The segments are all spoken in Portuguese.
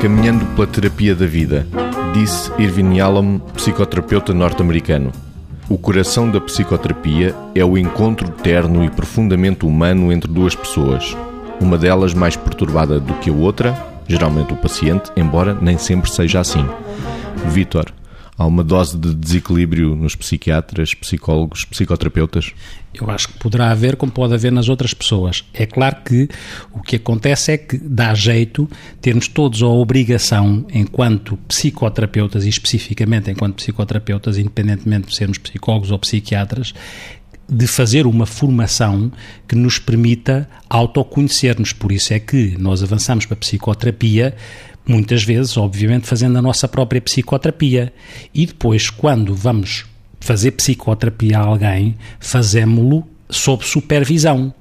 Caminhando pela terapia da vida, disse Irvin Yalom, psicoterapeuta norte-americano. O coração da psicoterapia é o encontro terno e profundamente humano entre duas pessoas, uma delas mais perturbada do que a outra, geralmente o paciente, embora nem sempre seja assim. Vitor, há uma dose de desequilíbrio nos psiquiatras, psicólogos, psicoterapeutas? Eu acho que poderá haver, como pode haver nas outras pessoas. É claro que o que acontece é que dá jeito termos todos a obrigação, enquanto psicoterapeutas e especificamente enquanto psicoterapeutas, independentemente de sermos psicólogos ou psiquiatras, de fazer uma formação que nos permita autoconhecer-nos. Por isso é que nós avançamos para a psicoterapia muitas vezes, obviamente, fazendo a nossa própria psicoterapia. E depois, quando vamos fazer psicoterapia a alguém, fazemos-lo sob supervisão.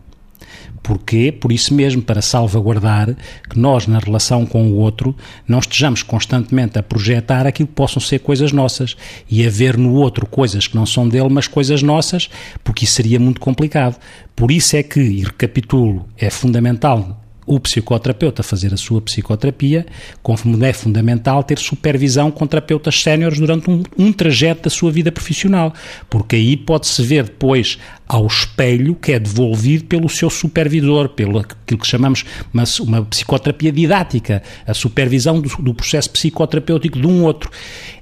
Porquê? Por isso mesmo, para salvaguardar que nós, na relação com o outro, não estejamos constantemente a projetar aquilo que possam ser coisas nossas e a ver no outro coisas que não são dele, mas coisas nossas, porque isso seria muito complicado. Por isso é que, e recapitulo, é fundamental o psicoterapeuta fazer a sua psicoterapia, como é fundamental ter supervisão com terapeutas séniores durante um, um, trajeto da sua vida profissional, porque aí pode-se ver depois ao espelho que é devolvido pelo seu supervisor, pelo aquilo que chamamos uma, uma psicoterapia didática, a supervisão do, do, processo psicoterapêutico de um outro.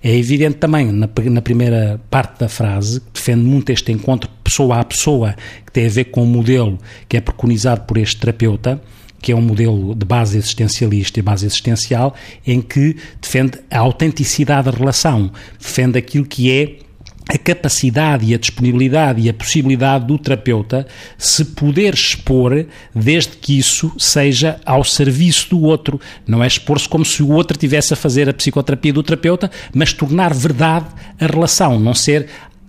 É evidente também, na, na primeira parte da frase, que defende muito este encontro pessoa a pessoa, que tem a ver com o modelo que é preconizado por este terapeuta, que é um modelo de base existencialista e base existencial, em que defende a autenticidade da relação, defende aquilo que é a capacidade e a disponibilidade e a possibilidade do terapeuta se poder expor desde que isso seja ao serviço do outro. Não é expor-se como se o outro tivesse a fazer a psicoterapia do terapeuta, mas tornar verdade a relação, não ser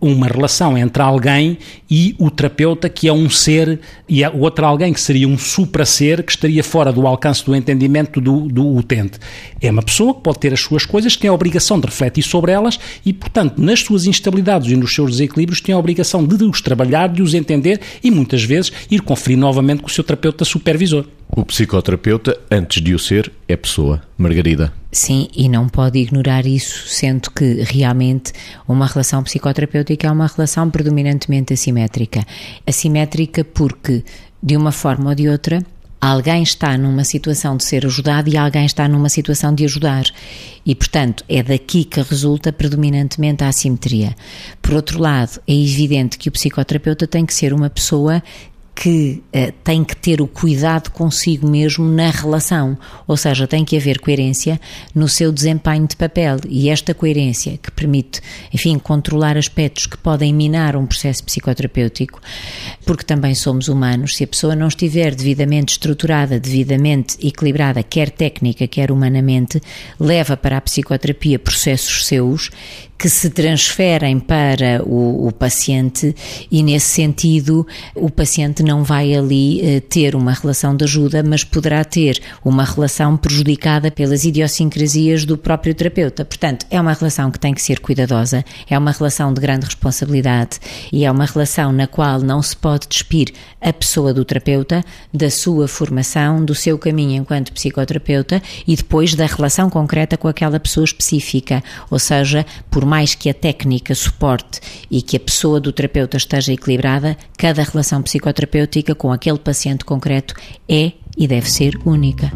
uma relação entre alguém e o terapeuta, que é um ser, e o outro alguém que seria um supra-ser, que estaria fora do alcance do entendimento do, do utente. É uma pessoa que pode ter as suas coisas, tem a obrigação de refletir sobre elas e, portanto, nas suas instabilidades e nos seus desequilíbrios, tem a obrigação de os trabalhar, de os entender e, muitas vezes, ir conferir novamente com o seu terapeuta supervisor. O psicoterapeuta, antes de o ser, é pessoa. Margarida. Sim, e não pode ignorar isso, sendo que realmente uma relação psicoterapêutica é uma relação predominantemente assimétrica. Assimétrica porque, de uma forma ou de outra, alguém está numa situação de ser ajudado e alguém está numa situação de ajudar. E, portanto, é daqui que resulta predominantemente a assimetria. Por outro lado, é evidente que o psicoterapeuta tem que ser uma pessoa que uh, tem que ter o cuidado consigo mesmo na relação, ou seja, tem que haver coerência no seu desempenho de papel. E esta coerência que permite, enfim, controlar aspectos que podem minar um processo psicoterapêutico, porque também somos humanos, se a pessoa não estiver devidamente estruturada, devidamente equilibrada, quer técnica, quer humanamente, leva para a psicoterapia processos seus que se transferem para o, o, paciente e, nesse sentido, o paciente não vai ali eh, ter uma relação de ajuda, mas poderá ter uma relação prejudicada pelas idiosincrasias do próprio terapeuta. Portanto, é uma relação que tem que ser cuidadosa, é uma relação de grande responsabilidade e é uma relação na qual não se pode despir a pessoa do terapeuta da sua formação, do seu caminho enquanto psicoterapeuta e depois da relação concreta com aquela pessoa específica, ou seja, por por mais que a técnica suporte e que a pessoa do terapeuta esteja equilibrada, cada relação psicoterapêutica com aquele paciente concreto é e deve ser única.